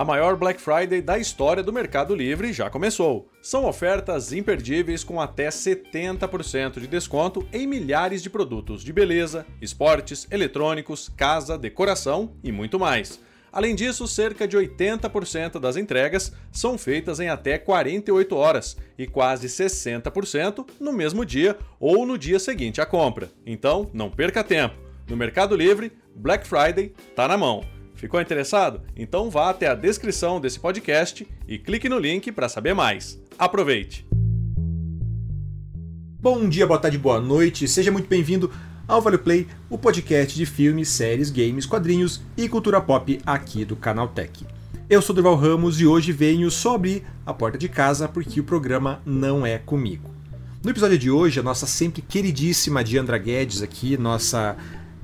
A maior Black Friday da história do Mercado Livre já começou. São ofertas imperdíveis com até 70% de desconto em milhares de produtos de beleza, esportes, eletrônicos, casa, decoração e muito mais. Além disso, cerca de 80% das entregas são feitas em até 48 horas e quase 60% no mesmo dia ou no dia seguinte à compra. Então, não perca tempo. No Mercado Livre, Black Friday está na mão. Ficou interessado? Então vá até a descrição desse podcast e clique no link para saber mais. Aproveite! Bom dia, boa tarde, boa noite, seja muito bem-vindo ao Vale Play, o podcast de filmes, séries, games, quadrinhos e cultura pop aqui do Canal Tech. Eu sou Durval Ramos e hoje venho só abrir a porta de casa porque o programa não é comigo. No episódio de hoje, a nossa sempre queridíssima Diandra Guedes aqui, nossa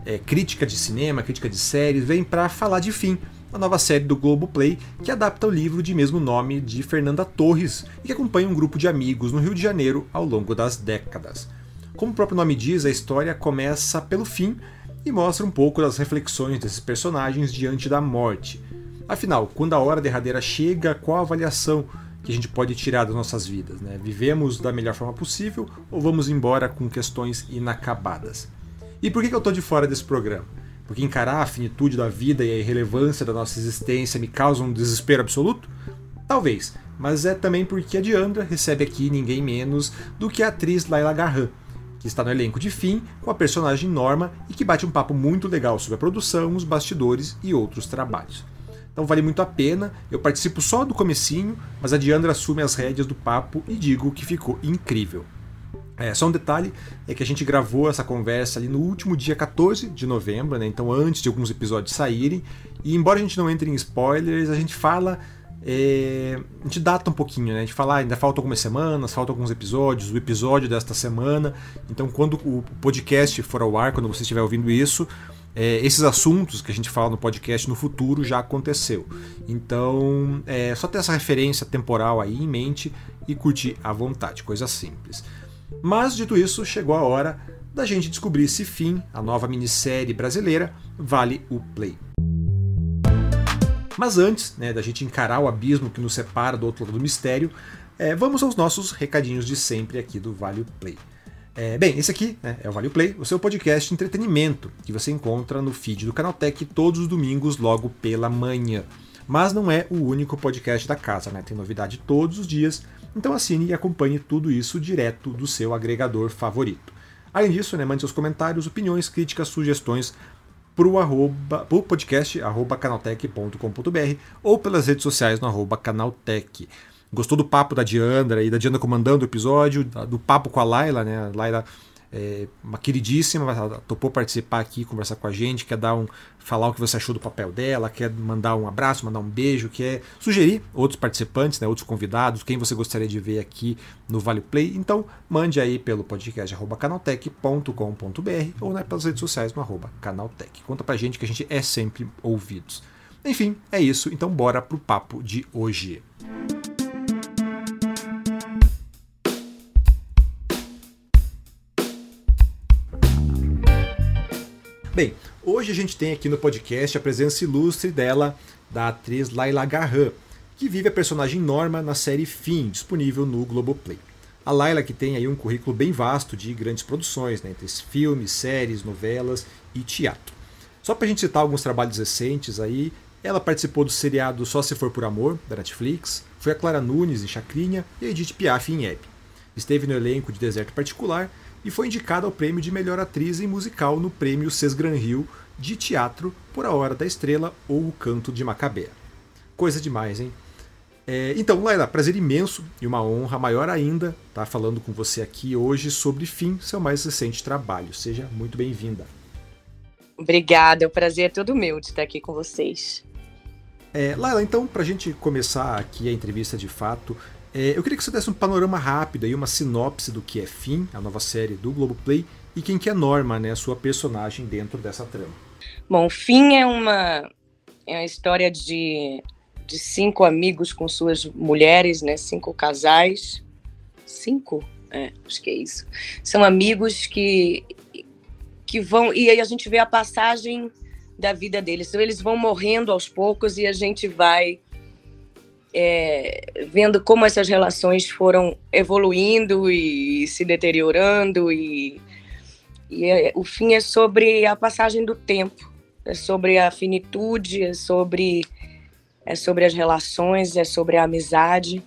é, crítica de cinema, crítica de séries, vem para falar de Fim, a nova série do Globoplay que adapta o livro de mesmo nome de Fernanda Torres e que acompanha um grupo de amigos no Rio de Janeiro ao longo das décadas. Como o próprio nome diz, a história começa pelo fim e mostra um pouco das reflexões desses personagens diante da morte. Afinal, quando a hora derradeira chega, qual a avaliação que a gente pode tirar das nossas vidas? Né? Vivemos da melhor forma possível ou vamos embora com questões inacabadas? E por que, eu estou de fora desse programa? Porque encarar a finitude da vida e a irrelevância da nossa existência me causa um desespero absoluto? Talvez, mas é também porque a Diandra recebe aqui ninguém menos do que a atriz Laila Garran, que está no elenco de Fim com a personagem Norma e que bate um papo muito legal sobre a produção, os bastidores e outros trabalhos. Então vale muito a pena, eu participo só do comecinho, mas a Diandra assume as rédeas do papo e digo que ficou incrível. É, só um detalhe é que a gente gravou essa conversa ali no último dia 14 de novembro, né? então antes de alguns episódios saírem. E embora a gente não entre em spoilers, a gente fala. É, a gente data um pouquinho, né? A gente fala, ah, ainda faltam algumas semanas, faltam alguns episódios, o episódio desta semana. Então, quando o podcast for ao ar, quando você estiver ouvindo isso, é, esses assuntos que a gente fala no podcast no futuro já aconteceu. Então, é só ter essa referência temporal aí em mente e curtir à vontade, coisa simples. Mas, dito isso, chegou a hora da gente descobrir se Fim, a nova minissérie brasileira, vale o play. Mas antes né, da gente encarar o abismo que nos separa do outro lado do mistério, é, vamos aos nossos recadinhos de sempre aqui do Vale Play. É, bem, esse aqui né, é o Vale Play, o seu podcast de entretenimento, que você encontra no feed do Canaltech todos os domingos, logo pela manhã. Mas não é o único podcast da casa, né? Tem novidade todos os dias então assine e acompanhe tudo isso direto do seu agregador favorito. Além disso, né, mande seus comentários, opiniões, críticas, sugestões para o podcast arroba canaltech.com.br ou pelas redes sociais no arroba canaltech. Gostou do papo da Diandra e da Diandra comandando o episódio, do papo com a Laila, né? A Laila é uma queridíssima, topou participar aqui, conversar com a gente, quer dar um, falar o que você achou do papel dela, quer mandar um abraço, mandar um beijo, quer sugerir outros participantes, né, outros convidados, quem você gostaria de ver aqui no Vale Play. Então, mande aí pelo podcast canaltech.com.br ou né, pelas redes sociais no arroba canaltech. Conta pra gente que a gente é sempre ouvidos. Enfim, é isso. Então, bora pro papo de hoje. Bem, hoje a gente tem aqui no podcast a presença ilustre dela, da atriz Laila Garran, que vive a personagem Norma na série Fim, disponível no Globoplay. A Laila que tem aí um currículo bem vasto de grandes produções, né, entre filmes, séries, novelas e teatro. Só para a gente citar alguns trabalhos recentes aí, ela participou do seriado Só Se For Por Amor, da Netflix, foi a Clara Nunes em Chacrinha e a Edith Piaf em Hebe. Esteve no elenco de Deserto Particular e foi indicada ao prêmio de melhor atriz em musical no prêmio Sesgran Hill de teatro por A Hora da Estrela ou O Canto de Macabea. Coisa demais, hein? É, então, Laila, prazer imenso e uma honra maior ainda estar tá falando com você aqui hoje sobre Fim, seu mais recente trabalho. Seja muito bem-vinda. Obrigada, o prazer é todo meu de estar aqui com vocês. É, Laila, então, para a gente começar aqui a entrevista de fato, é, eu queria que você desse um panorama rápido e uma sinopse do que é Fim, a nova série do Globoplay, e quem que é Norma, né, a sua personagem dentro dessa trama. Bom, Fim é uma, é uma história de, de cinco amigos com suas mulheres, né, cinco casais. Cinco? É, acho que é isso. São amigos que, que vão. E aí a gente vê a passagem da vida deles. Então, eles vão morrendo aos poucos e a gente vai é, vendo como essas relações foram evoluindo e se deteriorando e, e é, o fim é sobre a passagem do tempo, é sobre a finitude, é sobre é sobre as relações, é sobre a amizade.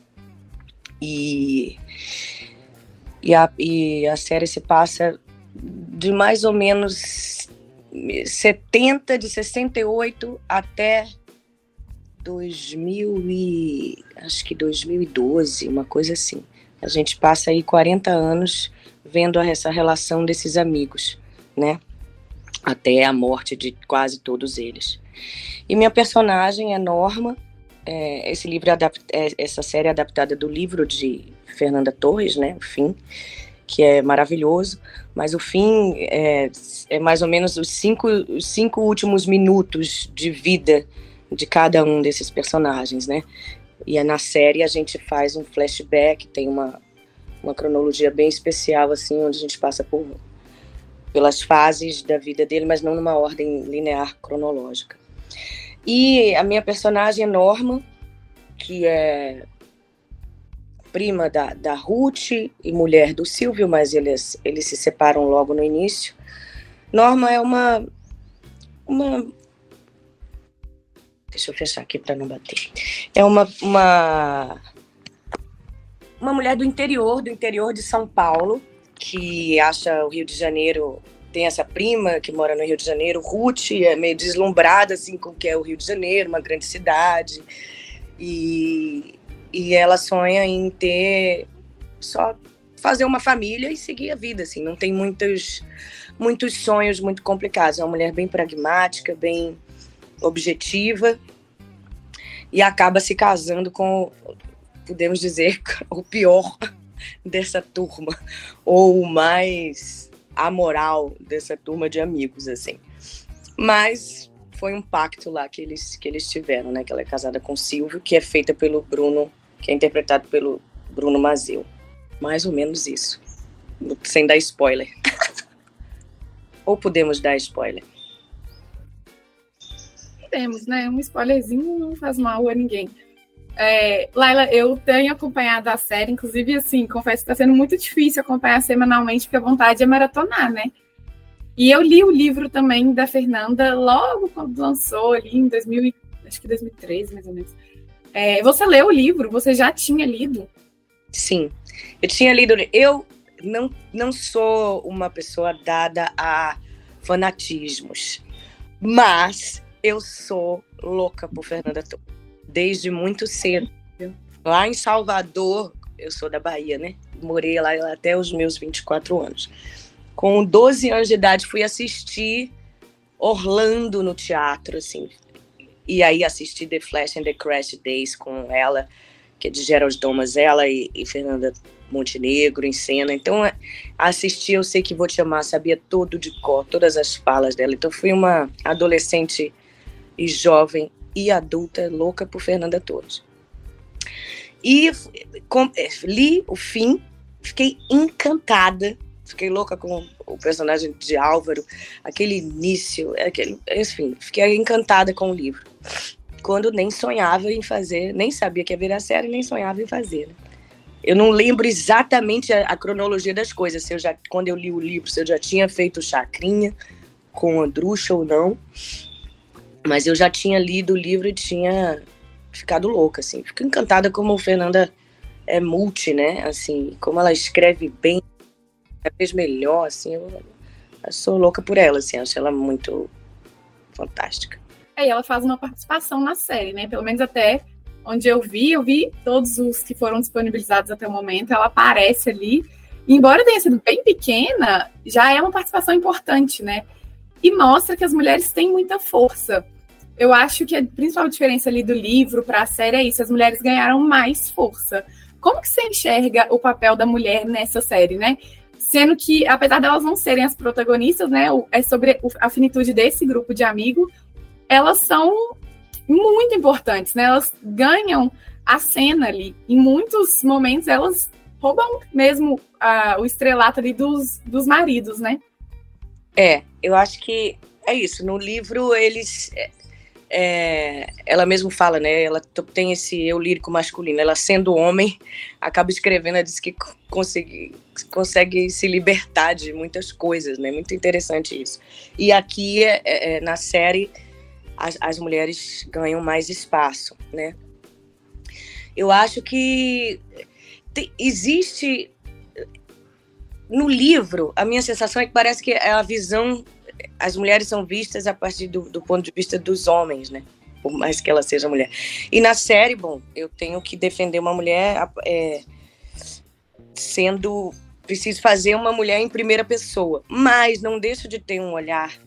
E e a, e a série se passa de mais ou menos 70 de 68 até 2000 e acho que 2012, uma coisa assim. A gente passa aí 40 anos vendo essa relação desses amigos, né? Até a morte de quase todos eles. E minha personagem é Norma. É, esse livro é, essa série é adaptada do livro de Fernanda Torres, né? O Fim, que é maravilhoso. Mas o fim é, é mais ou menos os cinco, os cinco últimos minutos de vida de cada um desses personagens, né? E é na série a gente faz um flashback, tem uma, uma cronologia bem especial, assim, onde a gente passa por pelas fases da vida dele, mas não numa ordem linear cronológica. E a minha personagem é Norma, que é prima da, da Ruth e mulher do Silvio, mas eles, eles se separam logo no início. Norma é uma, uma Deixa eu fechar aqui para não bater. É uma, uma, uma mulher do interior, do interior de São Paulo, que acha o Rio de Janeiro. Tem essa prima que mora no Rio de Janeiro, Ruth, é meio deslumbrada assim com o que é o Rio de Janeiro, uma grande cidade. E, e ela sonha em ter só fazer uma família e seguir a vida, assim, não tem muitos muitos sonhos muito complicados. É uma mulher bem pragmática, bem objetiva e acaba se casando com, podemos dizer, o pior dessa turma, ou o mais amoral dessa turma de amigos, assim. Mas foi um pacto lá que eles, que eles tiveram, né? Que ela é casada com Silvio, que é feita pelo Bruno, que é interpretado pelo Bruno Mazeu. Mais ou menos isso. Sem dar spoiler. ou podemos dar spoiler? Temos, né? Um spoilerzinho não faz mal a ninguém. É, Laila, eu tenho acompanhado a série, inclusive, assim, confesso que está sendo muito difícil acompanhar semanalmente, porque a vontade é maratonar, né? E eu li o livro também da Fernanda logo quando lançou, ali em 2000, acho que 2013, mais ou menos. É, você leu o livro? Você já tinha lido? Sim, eu tinha lido. Eu não, não sou uma pessoa dada a fanatismos, mas eu sou louca por Fernanda Torres. Desde muito cedo. Lá em Salvador, eu sou da Bahia, né? Morei lá até os meus 24 anos. Com 12 anos de idade, fui assistir Orlando no teatro, assim. E aí assisti The Flash and the Crash Days com ela, que é de Gerald Thomas, ela e, e Fernanda Montenegro em cena. Então, é, assisti Eu Sei Que Vou Te Amar, sabia todo de cor, todas as falas dela. Então, fui uma adolescente e jovem e adulta louca por Fernanda Torres. E com, é, li o fim, fiquei encantada, fiquei louca com o personagem de Álvaro, aquele início, aquele, enfim, fiquei encantada com o livro. Quando nem sonhava em fazer, nem sabia que ia virar série, nem sonhava em fazer. Né? Eu não lembro exatamente a, a, cronologia das coisas, se eu já, quando eu li o livro, se eu já tinha feito chacrinha com Andrucha ou não. Mas eu já tinha lido o livro e tinha ficado louca, assim. Fico encantada como Fernanda é multi, né? Assim, como ela escreve bem, cada vez melhor, assim. Eu, eu sou louca por ela, assim. Acho ela muito fantástica. É, e ela faz uma participação na série, né? Pelo menos até onde eu vi, eu vi todos os que foram disponibilizados até o momento. Ela aparece ali. Embora tenha sido bem pequena, já é uma participação importante, né? e mostra que as mulheres têm muita força. Eu acho que a principal diferença ali do livro para a série é isso: as mulheres ganharam mais força. Como que você enxerga o papel da mulher nessa série, né? Sendo que, apesar delas não serem as protagonistas, né? É sobre a finitude desse grupo de amigos, elas são muito importantes, né? Elas ganham a cena ali. Em muitos momentos, elas roubam mesmo uh, o estrelato ali dos, dos maridos, né? É, eu acho que é isso. No livro, eles. É, ela mesmo fala, né? Ela tem esse eu lírico masculino. Ela sendo homem, acaba escrevendo, ela diz que consegue, consegue se libertar de muitas coisas, né? Muito interessante isso. E aqui, é, é, é, na série, as, as mulheres ganham mais espaço, né? Eu acho que te, existe no livro, a minha sensação é que parece que é a visão as mulheres são vistas a partir do, do, ponto de vista dos homens, né? Por mais que ela seja mulher. E na série, bom, eu tenho que defender uma mulher é, sendo. Preciso fazer uma mulher em primeira pessoa. Mas não deixo de ter um olhar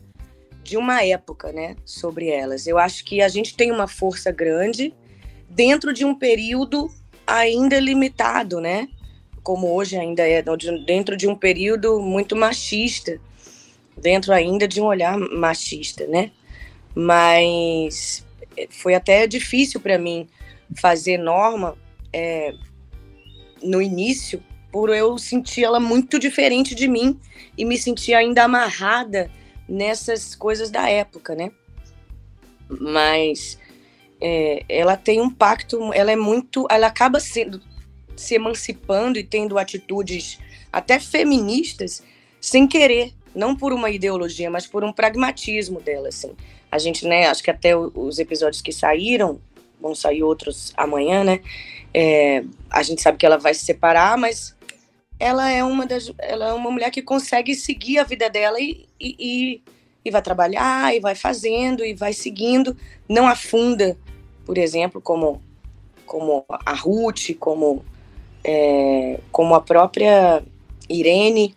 de uma época, né? Sobre elas. Eu acho que a gente tem uma força grande dentro de um período ainda limitado, né? Como hoje ainda é, dentro de um período muito machista dentro ainda de um olhar machista, né? Mas foi até difícil para mim fazer norma é, no início, por eu sentir ela muito diferente de mim e me sentir ainda amarrada nessas coisas da época, né? Mas é, ela tem um pacto, ela é muito, ela acaba sendo se emancipando e tendo atitudes até feministas sem querer, não por uma ideologia, mas por um pragmatismo dela, assim. A gente, né, acho que até os episódios que saíram, vão sair outros amanhã, né, é, a gente sabe que ela vai se separar, mas ela é uma das, ela é uma mulher que consegue seguir a vida dela e, e, e, vai trabalhar, e vai fazendo, e vai seguindo, não afunda, por exemplo, como, como a Ruth, como, é, como a própria Irene,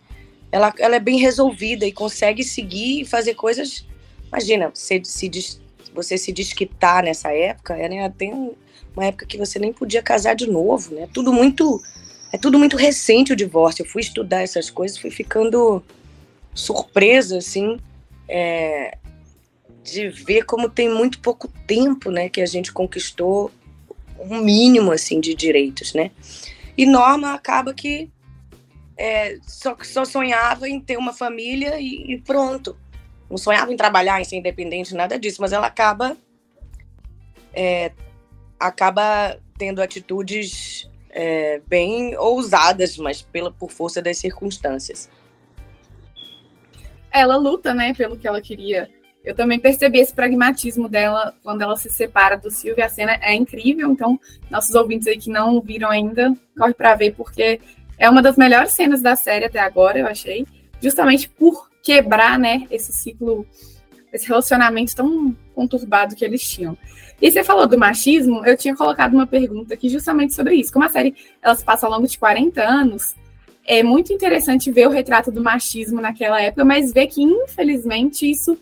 ela, ela é bem resolvida e consegue seguir e fazer coisas. Imagina, você se, você se desquitar nessa época, né? Tem uma época que você nem podia casar de novo, né? Tudo muito. É tudo muito recente o divórcio. Eu fui estudar essas coisas, fui ficando surpresa, assim, é, de ver como tem muito pouco tempo, né, que a gente conquistou um mínimo, assim, de direitos, né? E Norma acaba que é, só, só sonhava em ter uma família e, e, pronto. Não sonhava em trabalhar, em ser independente, nada disso, mas ela acaba é, acaba tendo atitudes é, bem ousadas, mas pela, por força das circunstâncias. Ela luta, né, pelo que ela queria. Eu também percebi esse pragmatismo dela quando ela se separa do Silvio. A cena é incrível, então nossos ouvintes aí que não viram ainda, corre para ver, porque é uma das melhores cenas da série até agora, eu achei, justamente por quebrar, né, esse ciclo, esse relacionamento tão conturbado que eles tinham. E você falou do machismo, eu tinha colocado uma pergunta aqui justamente sobre isso. Como a série ela se passa ao longo de 40 anos, é muito interessante ver o retrato do machismo naquela época, mas ver que, infelizmente, isso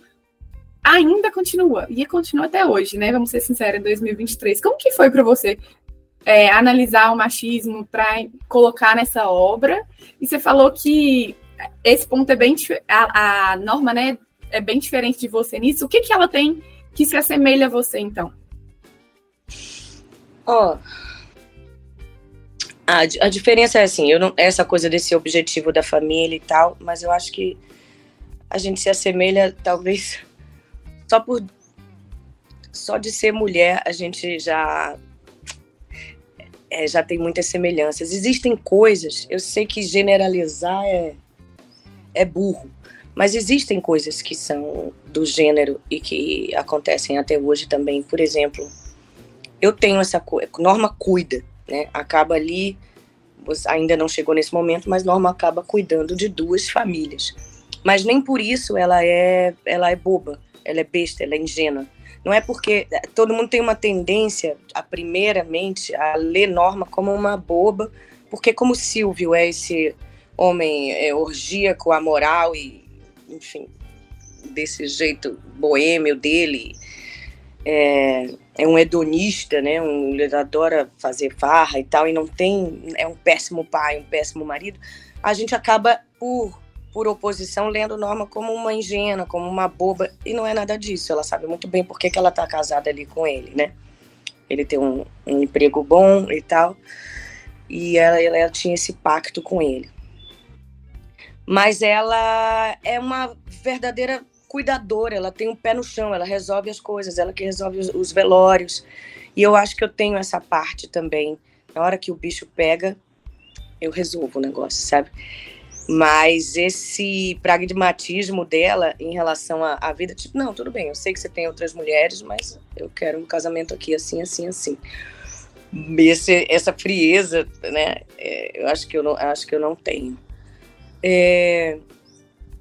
ainda continua. E continua até hoje, né? Vamos ser sinceros, em 2023. Como que foi para você é, analisar o machismo para colocar nessa obra. E você falou que esse ponto é bem a, a norma, né, é bem diferente de você nisso. O que que ela tem que se assemelha a você então? Ó, oh, a, a diferença é assim, eu não essa coisa desse objetivo da família e tal, mas eu acho que a gente se assemelha talvez só por só de ser mulher a gente já é, já tem muitas semelhanças. Existem coisas, eu sei que generalizar é, é burro, mas existem coisas que são do gênero e que acontecem até hoje também. Por exemplo, eu tenho essa coisa, Norma cuida, né? Acaba ali, ainda não chegou nesse momento, mas Norma acaba cuidando de duas famílias. Mas nem por isso ela é, ela é boba, ela é besta, ela é ingênua. Não é porque é, todo mundo tem uma tendência, a primeiramente, a ler Norma como uma boba, porque como Silvio é esse homem é, orgíaco, amoral e, enfim, desse jeito boêmio dele, é, é um hedonista, né? Um, ele adora fazer farra e tal, e não tem, é um péssimo pai, um péssimo marido. A gente acaba por por oposição, lendo Norma como uma ingênua, como uma boba, e não é nada disso. Ela sabe muito bem por que, que ela está casada ali com ele, né? Ele tem um, um emprego bom e tal, e ela, ela, tinha esse pacto com ele. Mas ela é uma verdadeira cuidadora, ela tem um pé no chão, ela resolve as coisas, ela que resolve os, os velórios. E eu acho que eu tenho essa parte também. Na hora que o bicho pega, eu resolvo o negócio, sabe? Mas esse pragmatismo dela em relação à, à, vida, tipo, não, tudo bem, eu sei que você tem outras mulheres, mas eu quero um casamento aqui assim, assim, assim. Esse, essa frieza, né? É, eu acho que eu não, acho que eu não tenho. É,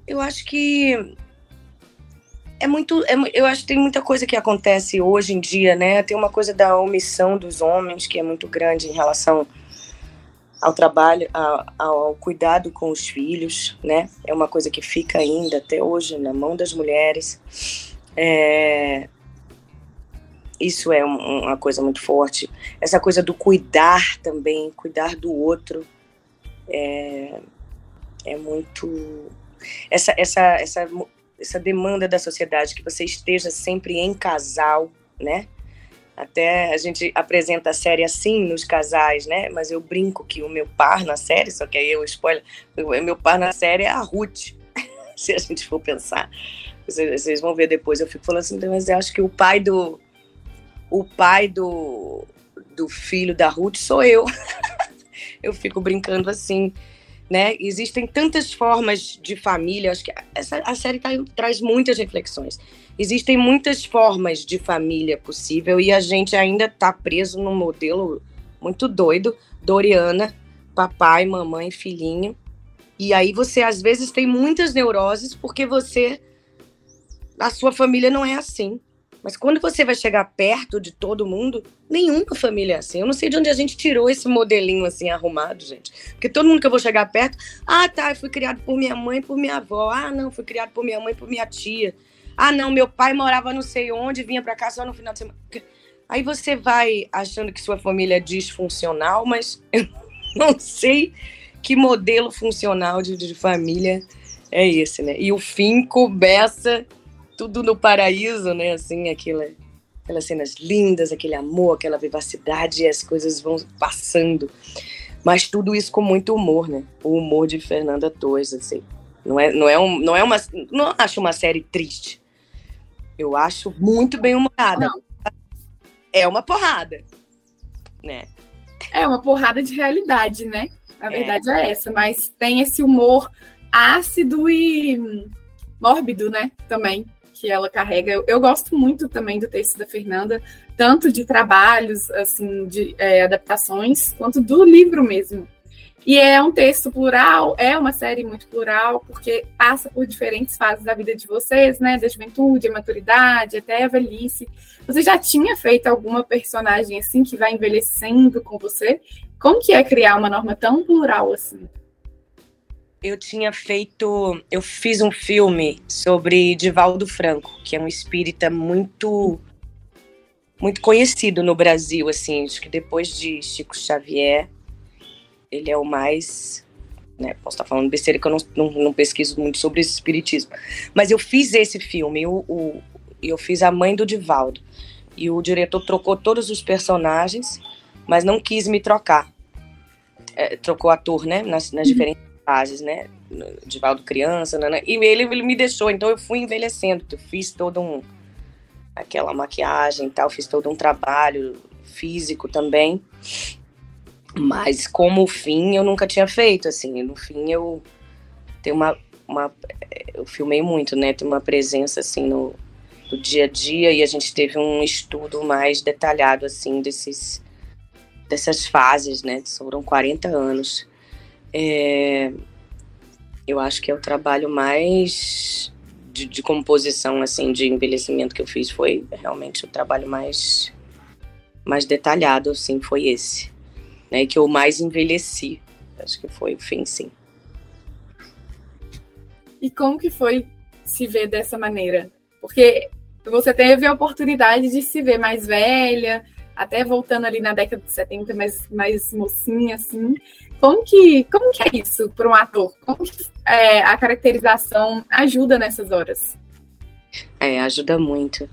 eu acho que é muito, é, eu acho que tem muita coisa que acontece hoje em dia, né? Tem uma coisa da omissão dos homens que é muito grande em relação ao trabalho, ao, ao, cuidado com os filhos, né? É uma coisa que fica ainda até hoje na mão das mulheres. É... Isso é um, uma coisa muito forte. Essa coisa do cuidar também, cuidar do outro, é, é muito. Essa, essa, essa, essa demanda da sociedade que você esteja sempre em casal, né? Até a gente apresenta a série assim nos casais, né? Mas eu brinco que o meu par na série, só que aí eu spoiler, o meu par na série é a Ruth, se a gente for pensar. Vocês, vocês, vão ver depois. Eu fico falando assim, mas eu acho que o pai do o pai do, do filho da Ruth sou eu. eu fico brincando assim, né? Existem tantas formas de família. Acho que essa a série tá, traz muitas reflexões. Existem muitas formas de família possível e a gente ainda está preso num modelo muito doido, Doriana, papai, mamãe, filhinho. E aí você às vezes tem muitas neuroses porque você a sua família não é assim. Mas quando você vai chegar perto de todo mundo, nenhuma família é assim. Eu não sei de onde a gente tirou esse modelinho assim arrumado, gente. Porque todo mundo que eu vou chegar perto, ah, tá, eu fui criado por minha mãe por minha avó. Ah, não, fui criado por minha mãe por minha tia. Ah, não, meu pai morava não sei onde, vinha para cá só no final de semana. Aí você vai achando que sua família é disfuncional, mas eu não sei que modelo funcional de, de família é esse, né? E o fim começa tudo no paraíso, né? Assim, aquela, aquelas cenas lindas, aquele amor, aquela vivacidade, e as coisas vão passando. Mas tudo isso com muito humor, né? O humor de Fernanda Torres, assim. Não é, não é, um, não é uma. Não acho uma série triste. Eu acho muito bem humorada. Não. É uma porrada, né? É uma porrada de realidade, né? A é. verdade é, é essa, mas tem esse humor ácido e mórbido, né? Também que ela carrega. Eu, eu, gosto muito também do texto da Fernanda, tanto de trabalhos, assim, de é, adaptações, quanto do livro mesmo. E é um texto plural, é uma série muito plural, porque passa por diferentes fases da vida de vocês, né? Da juventude, a maturidade, até a velhice. Você já tinha feito alguma personagem assim que vai envelhecendo com você? Como que é criar uma norma tão plural assim? Eu tinha feito, eu fiz um filme sobre Divaldo Franco, que é um espírita muito muito conhecido no Brasil, assim, acho que depois de Chico Xavier, ele é o mais. Né, posso estar falando besteira que eu não, não, não, pesquiso muito sobre esse espiritismo. Mas eu fiz esse filme, eu, o, eu fiz a mãe do Divaldo. E o diretor trocou todos os personagens, mas não quis me trocar. É, trocou ator, né? Nas, nas uhum. diferentes fases, né? Divaldo criança, né? e ele, ele me deixou, então eu fui envelhecendo. Eu fiz todo um. aquela maquiagem e tal, fiz todo um trabalho físico também. Mas como fim eu nunca tinha feito, assim. No fim eu tenho uma, uma eu filmei muito, né? Tem uma presença assim no, no dia a dia e a gente teve um estudo mais detalhado assim desses dessas fases, né? Foram 40 anos. É, eu acho que é o trabalho mais de, de, composição, assim, de envelhecimento que eu fiz foi realmente o trabalho mais mais detalhado, assim, foi esse né, que eu mais envelheci. Acho que foi o fim, sim. E como que foi se ver dessa maneira? Porque você teve a oportunidade de se ver mais velha, até voltando ali na década de 70, mais, mais mocinha, assim. Como que, como que é isso para um ator? Como que é, a caracterização ajuda nessas horas? É, ajuda muito.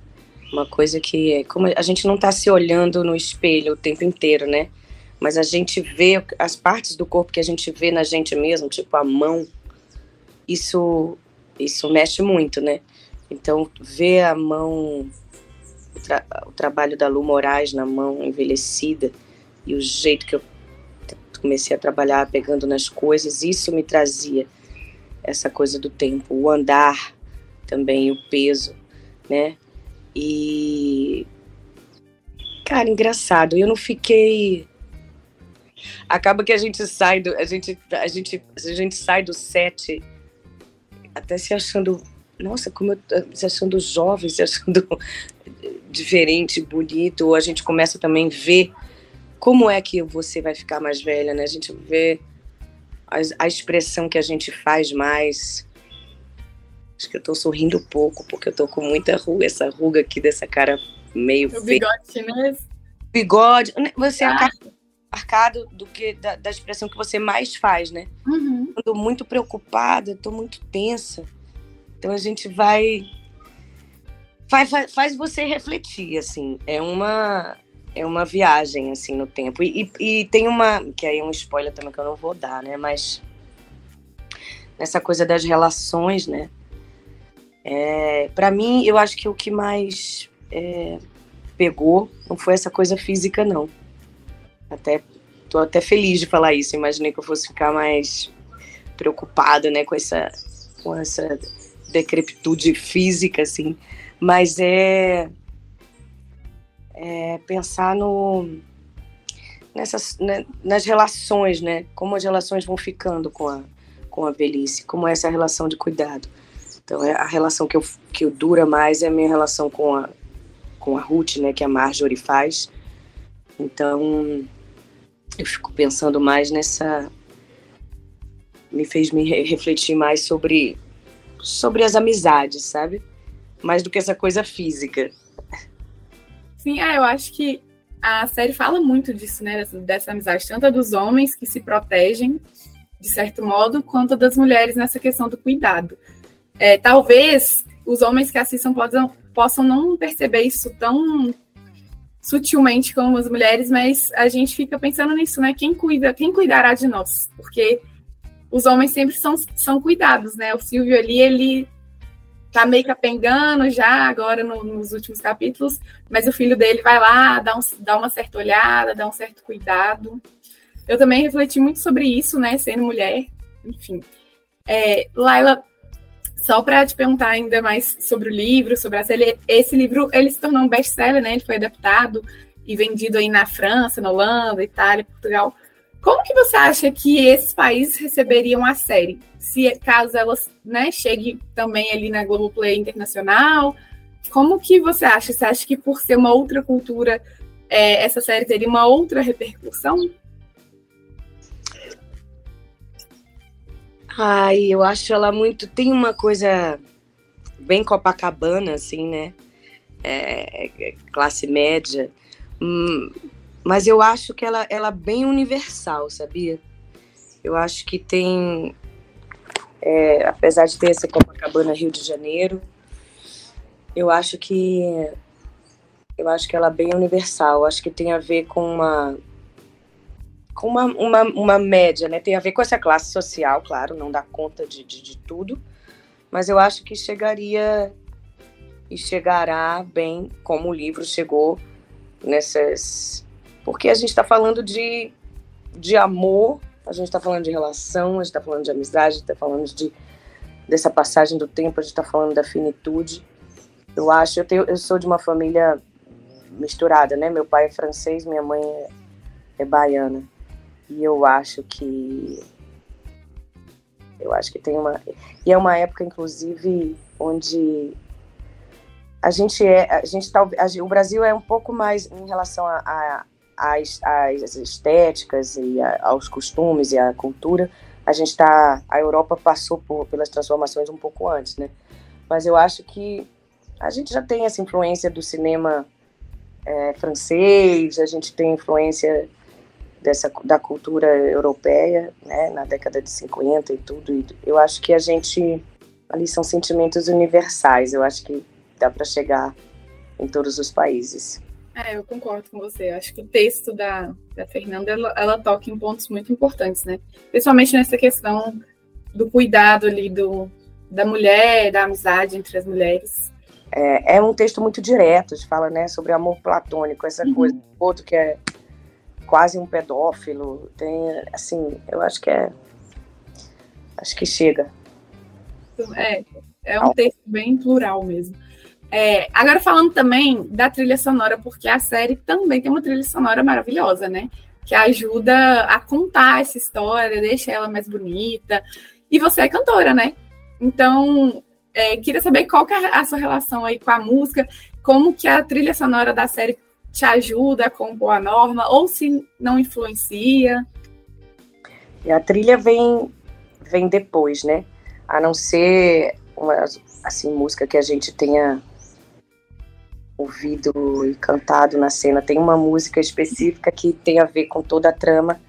Uma coisa que é como a gente não está se olhando no espelho o tempo inteiro, né? Mas a gente vê as partes do corpo que a gente vê na gente mesmo, tipo a mão, isso isso mexe muito, né? Então, ver a mão, o, tra o trabalho da Lu Moraes na mão envelhecida e o jeito que eu comecei a trabalhar pegando nas coisas, isso me trazia essa coisa do tempo, o andar também, o peso, né? E cara, engraçado, eu não fiquei acaba que a gente sai do a gente a gente a gente sai do set até se achando nossa, como eu, se achando jovem, se achando diferente, bonito, ou a gente começa também a ver como é que você vai ficar mais velha, né? A gente vê a, a expressão que a gente faz mais. Acho que eu tô sorrindo pouco, porque eu tô com muita ruga, essa ruga aqui dessa cara meio o bigode chinês? Bigode. Né? Você ah. é marcado do que da, da, expressão que você mais faz, né? Uhum. Tô muito preocupada, tô muito tensa. Então a gente vai faz, faz você refletir, assim. É uma é uma viagem assim no tempo. E, e, e, tem uma que aí é um spoiler também que eu não vou dar, né? Mas nessa coisa das relações, né? É, para mim, eu acho que o que mais é, pegou não foi essa coisa física, não. Até tô até feliz de falar isso. Imaginei que eu fosse ficar mais preocupada, né, com essa com essa decrepitude física, assim. Mas é é, pensar no, nessas, né, nas relações, né? Como as relações vão ficando com a, com a velhice, como é essa relação de cuidado. Então, é a relação que, eu, que eu dura mais é a minha relação com a, com a Ruth, né? Que a Marjorie faz. Então, eu fico pensando mais nessa... Me fez me refletir mais sobre, sobre as amizades, sabe? Mais do que essa coisa física. Sim, é, eu acho que a série fala muito disso, né? Dessa, dessa amizade, tanto dos homens que se protegem, de certo modo, quanto das mulheres nessa questão do cuidado. É, talvez os homens que assistam possam, possam não perceber isso tão sutilmente como as mulheres, mas a gente fica pensando nisso, né? Quem cuida, quem cuidará de nós? Porque os homens sempre são, são cuidados, né? O Silvio ali, ele tá meio capengando já agora no, nos últimos capítulos, mas o filho dele vai lá, dá, um, dá uma certa olhada, dá um certo cuidado. Eu também refleti muito sobre isso, né, sendo mulher, enfim. É, Laila, só para te perguntar ainda mais sobre o livro, sobre a série, esse livro ele se tornou um best-seller, né? Ele foi adaptado e vendido aí na França, na Holanda, Itália, Portugal. Como que você acha que esses países receberiam a série? Se caso ela né, chegue também ali na Globoplay Internacional, como que você acha? Você acha que por ser uma outra cultura, é, essa série teria uma outra repercussão? Ai, eu acho ela muito. Tem uma coisa bem Copacabana, assim, né? É, é classe média. Hum, mas eu acho que ela, ela é bem universal, sabia? Eu acho que tem, é, apesar de ter essa Copacabana Rio de Janeiro, eu acho que eu acho que ela é bem universal. Eu acho que tem a ver com uma com uma, uma, uma média, né? Tem a ver com essa classe social, claro, não dá conta de, de, de tudo, mas eu acho que chegaria e chegará bem como o livro chegou nessas porque a gente está falando de, de amor, a gente está falando de relação, a gente está falando de amizade, a gente está falando de, dessa passagem do tempo, a gente está falando da finitude. Eu acho, eu, tenho, eu sou de uma família misturada, né? Meu pai é francês, minha mãe é, é baiana. E eu acho que eu acho que tem uma e é uma época inclusive onde a gente é a gente tá o Brasil é um pouco mais em relação a, a, às, às estéticas e a, aos costumes e à cultura, a gente está, a Europa passou por, pelas transformações um pouco antes, né? Mas eu acho que a gente já tem essa influência do cinema é, francês, a gente tem influência dessa da cultura europeia, né? Na década de 50 e tudo. E eu acho que a gente ali são sentimentos universais. Eu acho que dá para chegar em todos os países. É, eu concordo com você. Acho que o texto da, da Fernanda, ela, ela toca em pontos muito importantes, né? Principalmente nessa questão do cuidado ali do, da mulher, da amizade entre as mulheres. É, é um texto muito direto, fala né, sobre amor platônico, essa uhum. coisa. Outro que é quase um pedófilo. Tem, assim, eu acho que é. Acho que chega. É, é um texto bem plural mesmo. É, agora falando também da trilha sonora, porque a série também tem uma trilha sonora maravilhosa, né? Que ajuda a contar essa história, deixa ela mais bonita. E você é cantora, né? Então, é, queria saber qual que é a sua relação aí com a música, como que a trilha sonora da série te ajuda a compor a norma, ou se não influencia. E a trilha vem, vem depois, né? A não ser uma assim, música que a gente tenha ouvido e cantado na cena. Tem uma música específica que tem a ver com toda a trama,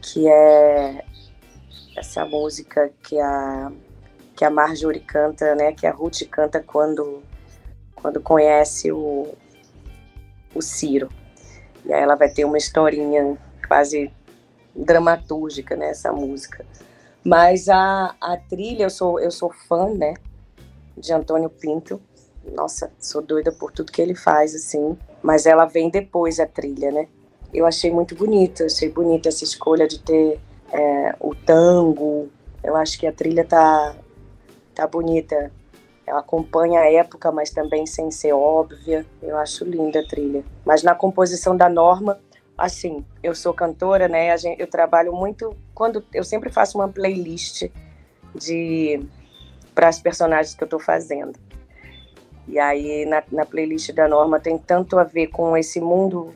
que é essa música que a que a Marjorie canta, né, que a Ruth canta quando quando conhece o o Ciro. E aí ela vai ter uma historinha quase dramatúrgica nessa né, música. Mas a, a trilha, eu sou, eu sou fã, né, de Antônio Pinto. Nossa, sou doida por tudo que ele faz, assim. Mas ela vem depois, a trilha, né? Eu achei muito bonita, achei bonita essa escolha de ter é, o tango. Eu acho que a trilha tá, tá bonita. Ela acompanha a época, mas também sem ser óbvia. Eu acho linda a trilha. Mas na composição da Norma, assim, eu sou cantora, né? eu trabalho muito quando eu sempre faço uma playlist de para as personagens que eu estou fazendo. E aí na, na playlist da Norma tem tanto a ver com esse mundo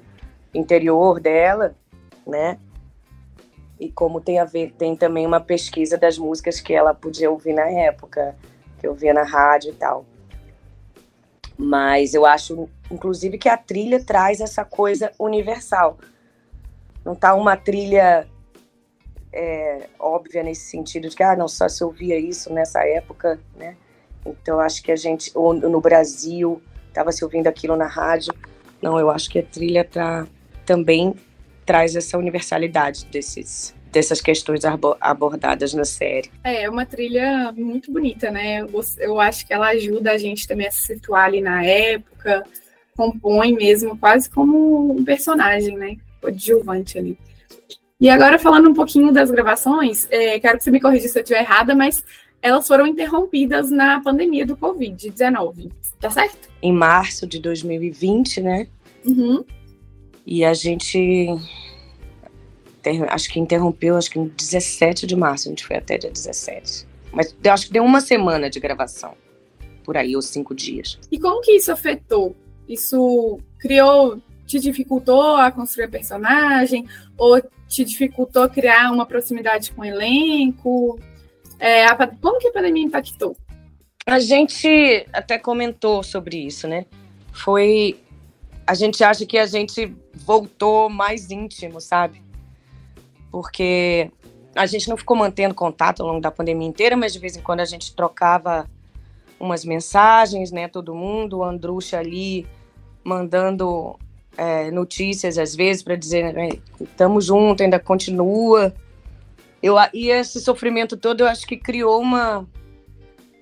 interior dela, né? E como tem a ver, tem também uma pesquisa das músicas que ela podia ouvir na época, que eu via na rádio e tal. Mas eu acho, inclusive, que a trilha traz essa coisa universal. Não tá uma trilha é, óbvia nesse sentido de que, ah, não, só se ouvia isso nessa época, né? Então, acho que a gente, ou no Brasil, estava se ouvindo aquilo na rádio. Não, eu acho que a trilha tá, também traz essa universalidade desses, dessas questões abordadas na série. É, é uma trilha muito bonita, né? Eu, acho que ela ajuda a gente também a se situar ali na época, compõe mesmo quase como um personagem, né? Coadjuvante ali. E agora, falando um pouquinho das gravações, é, quero que você me corrija se eu estiver errada, mas elas foram interrompidas na pandemia do Covid-19, tá certo? Em março de 2020, né? Uhum. E a gente acho que interrompeu, acho que em 17 de março, a gente foi até dia 17. Mas eu acho que deu uma semana de gravação, por aí, ou cinco dias. E como que isso afetou? Isso criou, te dificultou a construir a personagem? Ou te dificultou criar uma proximidade com o elenco? É, a, como que a pandemia impactou? A gente até comentou sobre isso, né? Foi. A gente acha que a gente voltou mais íntimo, sabe? Porque a gente não ficou mantendo contato ao longo da pandemia inteira, mas de vez em quando a gente trocava umas mensagens, né? Todo mundo, o Andrucha ali mandando é, notícias às vezes para dizer né, estamos juntos, ainda continua. Eu, e esse sofrimento todo eu acho que criou uma,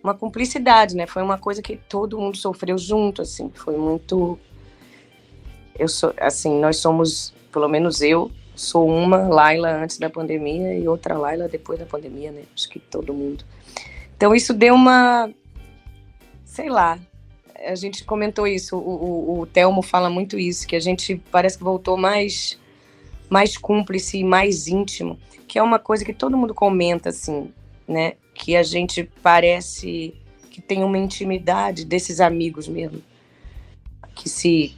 uma cumplicidade, né? Foi uma coisa que todo mundo sofreu junto, assim. Foi muito. Eu sou, assim, nós somos, pelo menos eu, sou uma Laila antes da pandemia e outra Laila depois da pandemia, né? Acho que todo mundo. Então isso deu uma, sei lá, a gente comentou isso, o, o, o Telmo fala muito isso, que a gente parece que voltou mais, mais cúmplice e mais íntimo, que é uma coisa que todo mundo comenta, assim, né? Que a gente parece que tem uma intimidade desses amigos mesmo. Que se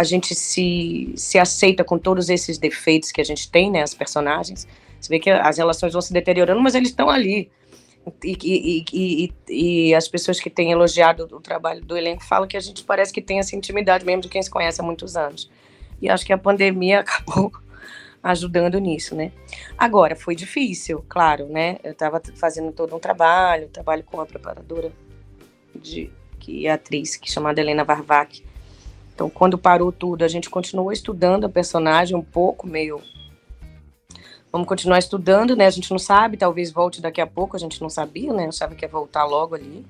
a gente se, se aceita com todos esses defeitos que a gente tem, né? As personagens. Você vê que as relações vão se deteriorando, mas eles estão ali. E, e, e, e, as pessoas que têm elogiado o trabalho do elenco falam que a gente parece que tem essa intimidade mesmo de quem se conhece há muitos anos. E acho que a pandemia acabou ajudando nisso, né? Agora, foi difícil, claro, né? Eu estava fazendo todo um trabalho, trabalho com a preparadora de que é atriz, que é chamada Helena Varvac. Então, quando parou tudo, a gente continuou estudando a personagem um pouco, meio vamos continuar estudando, né? A gente não sabe, talvez volte daqui a pouco, a gente não sabia, né? Eu achava que ia voltar logo ali.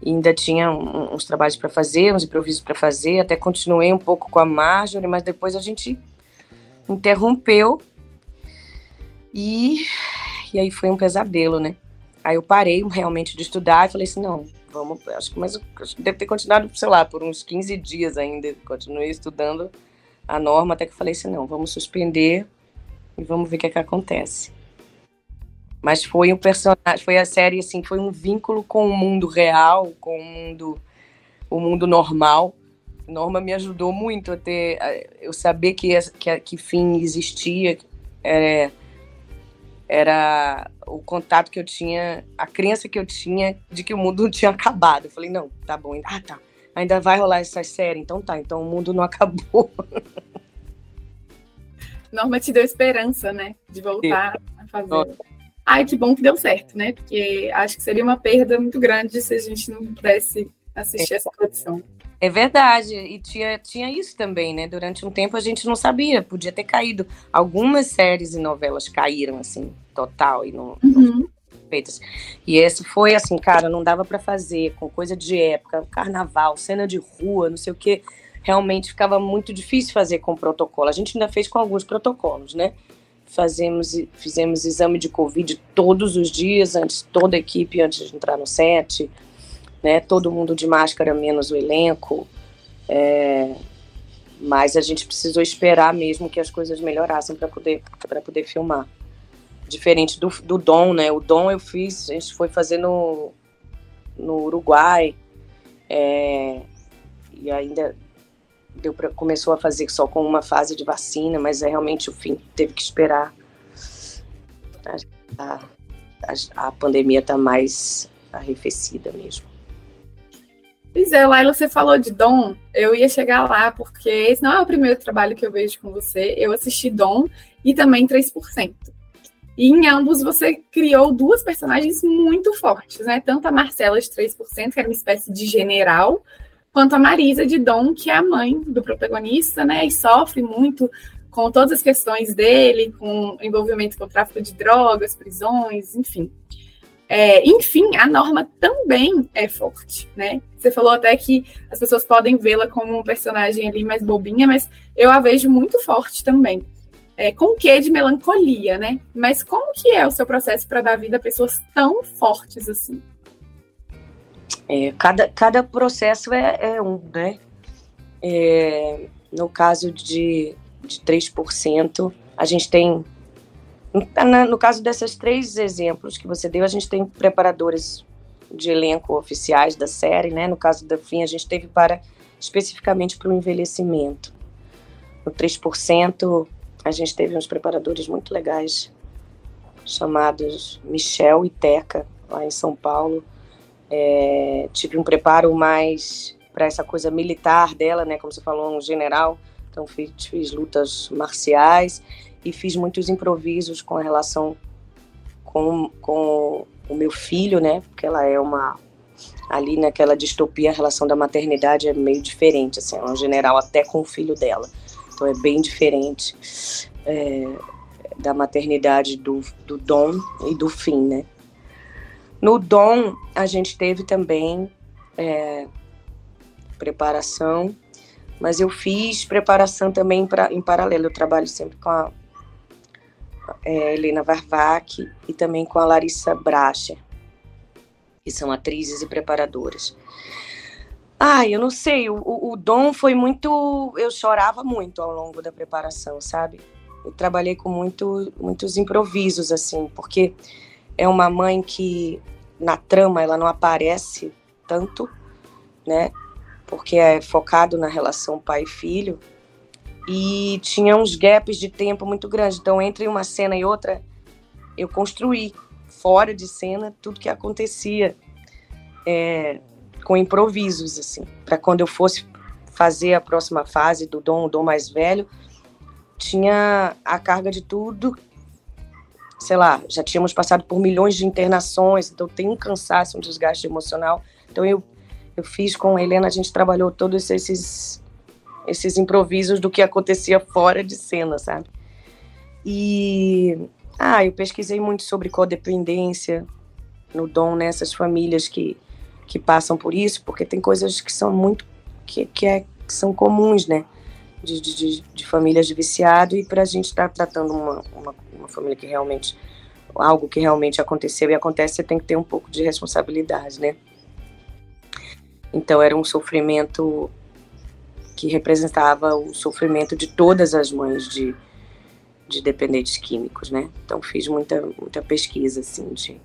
E ainda tinha um, uns trabalhos para fazer, uns improvisos para fazer, até continuei um pouco com a Marjorie, mas depois a gente interrompeu. E, e aí foi um pesadelo, né? Aí eu parei realmente de estudar e falei assim, não, vamos, acho que mas deve ter continuado, sei lá, por uns 15 dias ainda, continuei estudando a norma até que falei assim, não, vamos suspender e vamos ver o que, é que acontece. Mas foi um personagem, foi a série assim, foi um vínculo com o mundo real, com o mundo, o mundo normal. Norma me ajudou muito a ter, eu saber que que, que fim existia, é, era o contato que eu tinha, a crença que eu tinha de que o mundo tinha acabado. Eu falei, não, tá bom, ah, tá, ainda vai rolar essa série, então tá, então o mundo não acabou. Norma te deu esperança, né? De voltar Sim. a fazer. Ai, que bom que deu certo, né? Porque acho que seria uma perda muito grande se a gente não pudesse assistir é. essa produção. É verdade, e tinha, tinha isso também, né? Durante um tempo a gente não sabia, podia ter caído. Algumas séries e novelas caíram, assim, total, e não, uhum. não feitas. E esse foi assim, cara, não dava para fazer, com coisa de época, carnaval, cena de rua, não sei o quê realmente ficava muito difícil fazer com protocolo. A gente ainda fez com alguns protocolos, né? Fazemos, fizemos exame de Covid todos os dias, antes toda a equipe, antes de entrar no set, né? Todo mundo de máscara, menos o elenco. É, mas a gente precisou esperar mesmo que as coisas melhorassem para poder, para poder filmar. Diferente do, do Dom, né? O Dom eu fiz, a gente foi fazer no, no Uruguai. É, e ainda deu pra, começou a fazer só com uma fase de vacina, mas é realmente o fim, teve que esperar. A, a, a pandemia está mais arrefecida mesmo. Pois é, Laila, você falou de Dom, eu ia chegar lá, porque esse não é o primeiro trabalho que eu vejo com você. Eu assisti Dom e também 3%. E em ambos você criou duas personagens muito fortes, né? Tanto a Marcela de 3%, que era uma espécie de general, quanto a Marisa de Dom, que é a mãe do protagonista, né? E sofre muito com todas as questões dele, com envolvimento com o tráfico de drogas, prisões, enfim. É, enfim, a norma também é forte, né? Você falou até que as pessoas podem vê-la como um personagem ali mais bobinha, mas eu a vejo muito forte também. É, com o quê de melancolia, né? Mas como que é o seu processo para dar vida a pessoas tão fortes assim? É, cada, cada processo é, é um, né? É, no caso de, de 3%, a gente tem. No caso desses três exemplos que você deu, a gente tem preparadores de elenco oficiais da série, né? No caso da FIM, a gente teve para especificamente para o envelhecimento. No 3%, a gente teve uns preparadores muito legais chamados Michel e Teca, lá em São Paulo é, tive um preparo mais para essa coisa militar dela, né? Como você falou, um general. Então fiz, fiz lutas marciais e fiz muitos improvisos com relação com, com o meu filho, né? Porque ela é uma ali naquela distopia a relação da maternidade é meio diferente, assim, é um general até com o filho dela. Então é bem diferente é, da maternidade do, do Dom e do fim, né? No Dom, a gente teve também é, preparação, mas eu fiz preparação também pra, em paralelo. Eu trabalho sempre com a é, Helena Varvac e também com a Larissa Bracher, que são atrizes e preparadoras. Ai, eu não sei, o, o Dom foi muito. Eu chorava muito ao longo da preparação, sabe? Eu trabalhei com muito, muitos improvisos, assim, porque é uma mãe que na trama ela não aparece tanto, né? Porque é focado na relação pai e tinha uns gaps de tempo muito grandes. Então, entre uma cena e outra, eu construí fora de cena tudo que acontecia é, com improvisos, assim, para quando eu fosse fazer a próxima fase do Dom, o Dom mais velho, tinha a carga de tudo sei lá, já tínhamos passado por milhões de internações, então tem um cansaço, um desgaste emocional. Então eu, eu fiz com a Helena, a gente trabalhou todos esses, esses improvisos do que acontecia fora de cena, sabe? E, Ah, eu pesquisei muito sobre codependência no dom nessas famílias que, que passam por isso, porque tem coisas que são muito que, que, é, que são comuns, né? De, de, de, famílias de viciado e para a gente estar tá tratando uma, uma, uma, família que realmente algo que realmente aconteceu e acontece, você tem que ter um pouco de responsabilidade, né? Então era um sofrimento que representava o sofrimento de todas as mães de, de dependentes químicos, né? Então fiz muita muita pesquisa assim de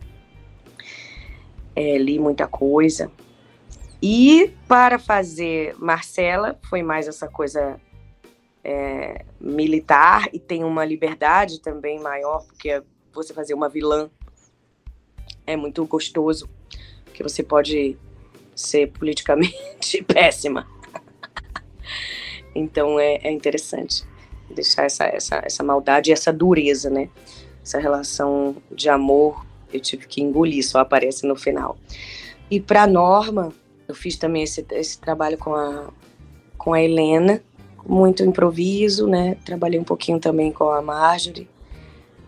é, li muita coisa e para fazer Marcela foi mais essa coisa é, militar e tem uma liberdade também maior porque você fazer uma vilã é muito gostoso porque você pode ser politicamente péssima então é, é interessante deixar essa, essa, essa maldade e essa dureza, né? Essa relação de amor, eu tive que engolir, só aparece no final. E para Norma, eu fiz também esse, esse trabalho com a, com a Helena, muito improviso, né? Trabalhei um pouquinho também com a Marjorie,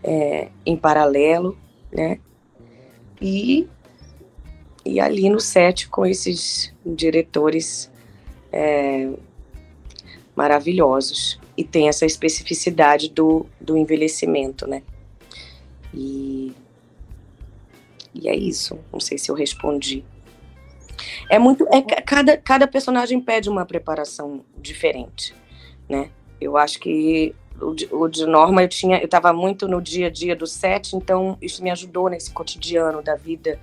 é, em paralelo, né? E, e ali no set com esses diretores é, maravilhosos e tem essa especificidade do, do envelhecimento, né? E, e é isso. Não sei se eu respondi. É muito. É, cada, cada personagem pede uma preparação diferente, né? Eu acho que o de, o de Norma eu tinha. Eu estava muito no dia a dia do set, então isso me ajudou nesse cotidiano da vida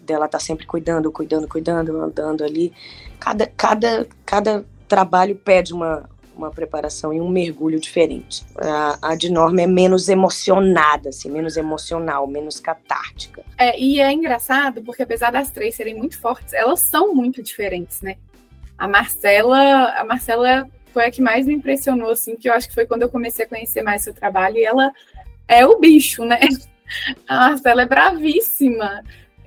dela tá sempre cuidando, cuidando, cuidando, andando ali. Cada, cada, cada trabalho pede uma, uma preparação e um mergulho diferente. A, a de Norma é menos emocionada, assim, menos emocional, menos catártica. É, e é engraçado porque apesar das três serem muito fortes, elas são muito diferentes, né? A Marcela, a Marcela foi a que mais me impressionou, assim, que eu acho que foi quando eu comecei a conhecer mais seu trabalho, e ela é o bicho, né? A Marcela é bravíssima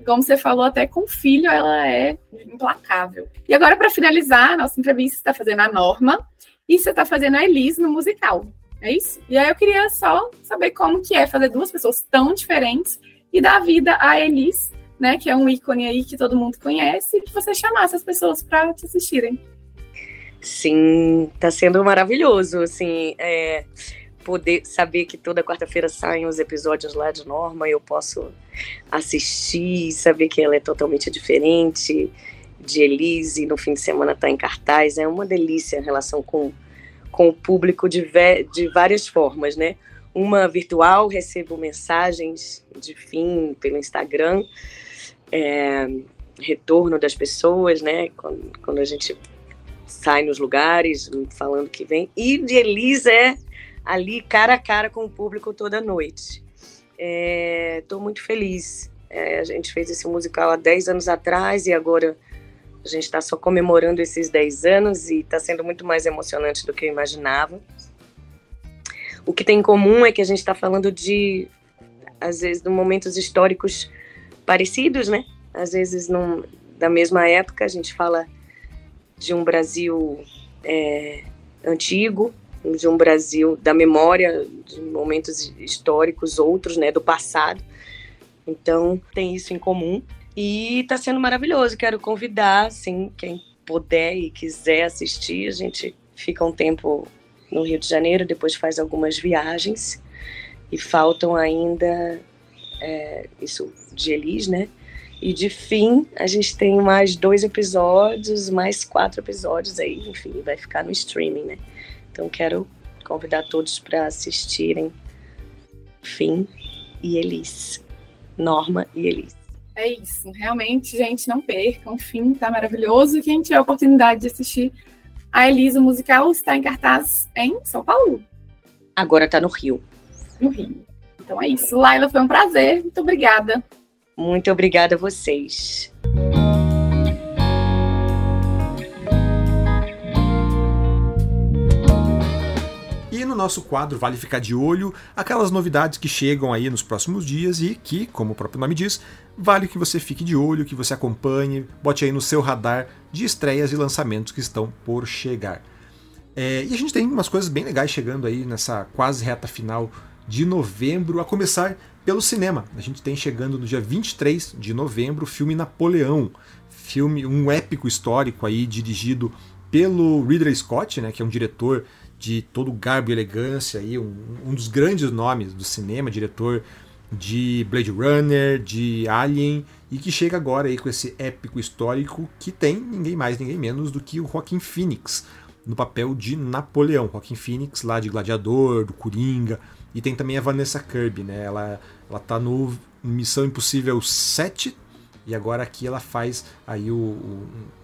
como você falou, até com filho ela é implacável. E agora, para finalizar, nossa entrevista está fazendo a Norma, e você está fazendo a Elise no musical. É isso? E aí eu queria só saber como que é fazer duas pessoas tão diferentes e dar vida a Elise, né, que é um ícone aí que todo mundo conhece, e que você chamasse as pessoas para te assistirem. Sim, tá sendo maravilhoso, assim, é, poder saber que toda quarta-feira saem os episódios lá de Norma, eu posso assistir, saber que ela é totalmente diferente, de Elise, no fim de semana está em cartaz. É uma delícia a relação com, com o público de, de várias formas, né? Uma virtual, recebo mensagens de fim pelo Instagram, é, retorno das pessoas, né? Quando, quando a gente sai nos lugares falando que vem. E de Elise é ali cara a cara com o público toda noite. Estou é, muito feliz. É, a gente fez esse musical há 10 anos atrás e agora a gente está só comemorando esses 10 anos e está sendo muito mais emocionante do que eu imaginava. O que tem em comum é que a gente está falando de, às vezes, de momentos históricos parecidos, né? Às vezes, num, da mesma época, a gente fala de um Brasil é, antigo, de um Brasil da memória, de momentos históricos outros, né, do passado. Então, tem isso em comum. E está sendo maravilhoso. Quero convidar, assim, quem puder e quiser assistir. A gente fica um tempo no Rio de Janeiro, depois faz algumas viagens. E faltam ainda, é, isso de Elis, né? E de fim, a gente tem mais dois episódios, mais quatro episódios aí, enfim, vai ficar no streaming, né? Então quero convidar todos para assistirem Fim e Elis. Norma e Elis. É isso, realmente, gente, não percam. Fim tá maravilhoso. Quem tiver a oportunidade de assistir a Elisa musical está em cartaz em São Paulo. Agora está no Rio. No Rio. Então é isso. Laila, foi um prazer. Muito obrigada. Muito obrigada a vocês. Nosso quadro Vale Ficar de Olho, aquelas novidades que chegam aí nos próximos dias e que, como o próprio nome diz, vale que você fique de olho, que você acompanhe, bote aí no seu radar de estreias e lançamentos que estão por chegar. É, e a gente tem umas coisas bem legais chegando aí nessa quase reta final de novembro, a começar pelo cinema. A gente tem chegando no dia 23 de novembro o filme Napoleão, filme um épico histórico aí dirigido pelo Ridley Scott, né, que é um diretor de todo garbo e elegância aí, um, um dos grandes nomes do cinema, diretor de Blade Runner, de Alien e que chega agora aí com esse épico histórico que tem ninguém mais, ninguém menos do que o Joaquin Phoenix no papel de Napoleão. Joaquin Phoenix lá de Gladiador, do Coringa e tem também a Vanessa Kirby, né? Ela ela tá no Missão Impossível 7 e agora aqui ela faz aí o,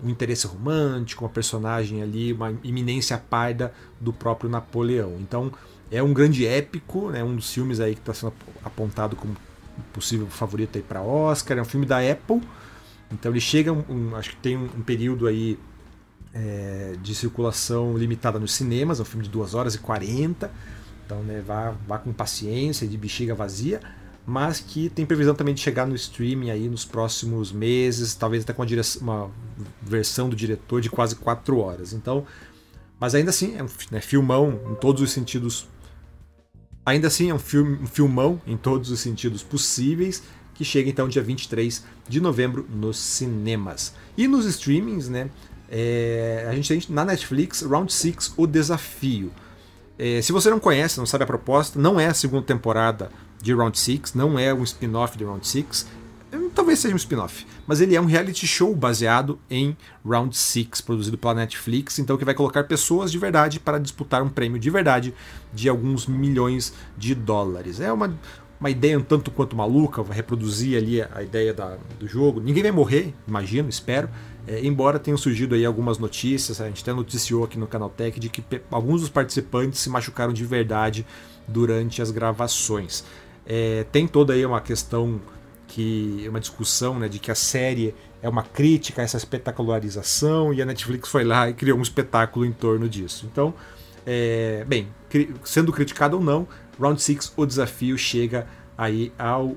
o, interesse romântico, uma personagem ali, uma iminência parda do próprio Napoleão. Então é um grande épico, né, um dos filmes aí que está sendo apontado como possível favorito para Oscar. É um filme da Apple, então ele chega, um, acho que tem um, um período aí é, de circulação limitada nos cinemas, é um filme de 2 horas e 40, então né, vá, vá com paciência, de bexiga vazia, mas que tem previsão também de chegar no streaming aí nos próximos meses, talvez até com uma, uma versão do diretor de quase 4 horas. Então, mas ainda assim é um né, filmão em todos os sentidos Ainda assim, é um, filme, um filmão em todos os sentidos possíveis, que chega então dia 23 de novembro nos cinemas. E nos streamings, né? É, a gente tem na Netflix Round 6 O Desafio. É, se você não conhece, não sabe a proposta, não é a segunda temporada de Round 6, não é um spin-off de Round 6, talvez seja um spin-off, mas ele é um reality show baseado em Round 6, produzido pela Netflix, então que vai colocar pessoas de verdade para disputar um prêmio de verdade de alguns milhões de dólares. É uma, uma ideia um tanto quanto maluca, vai reproduzir ali a ideia da, do jogo. Ninguém vai morrer, imagino, espero. É, embora tenham surgido aí algumas notícias, a gente até noticiou aqui no Canal Tech de que alguns dos participantes se machucaram de verdade durante as gravações. É, tem toda aí uma questão que uma discussão né, de que a série é uma crítica a essa espetacularização e a Netflix foi lá e criou um espetáculo em torno disso. Então, é, bem, sendo criticado ou não, Round 6, o desafio chega aí ao,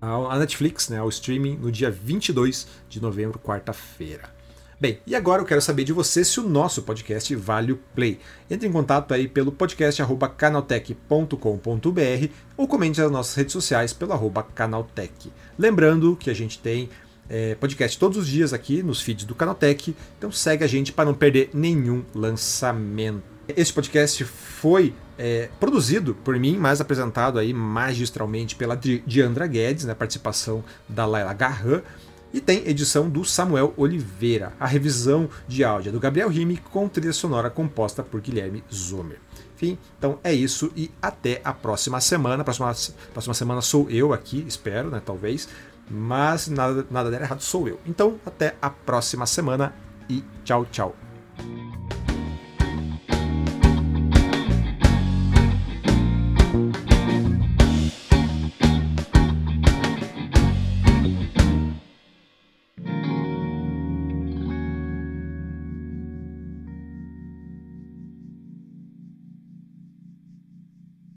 ao a Netflix, né, ao streaming, no dia 22 de novembro, quarta-feira. Bem, e agora eu quero saber de você se o nosso podcast vale o play. Entre em contato aí pelo podcast canaltech.com.br ou comente nas nossas redes sociais pelo canaltech. Lembrando que a gente tem é, podcast todos os dias aqui nos feeds do Canaltech, então segue a gente para não perder nenhum lançamento. Este podcast foi é, produzido por mim, mas apresentado aí magistralmente pela Diandra Guedes, na né, participação da Laila Garran. E tem edição do Samuel Oliveira. A revisão de áudio é do Gabriel Rime com trilha sonora composta por Guilherme Zomer. Enfim, então é isso e até a próxima semana. Próxima, próxima semana sou eu aqui, espero, né? Talvez. Mas nada, nada der errado, sou eu. Então, até a próxima semana e tchau, tchau.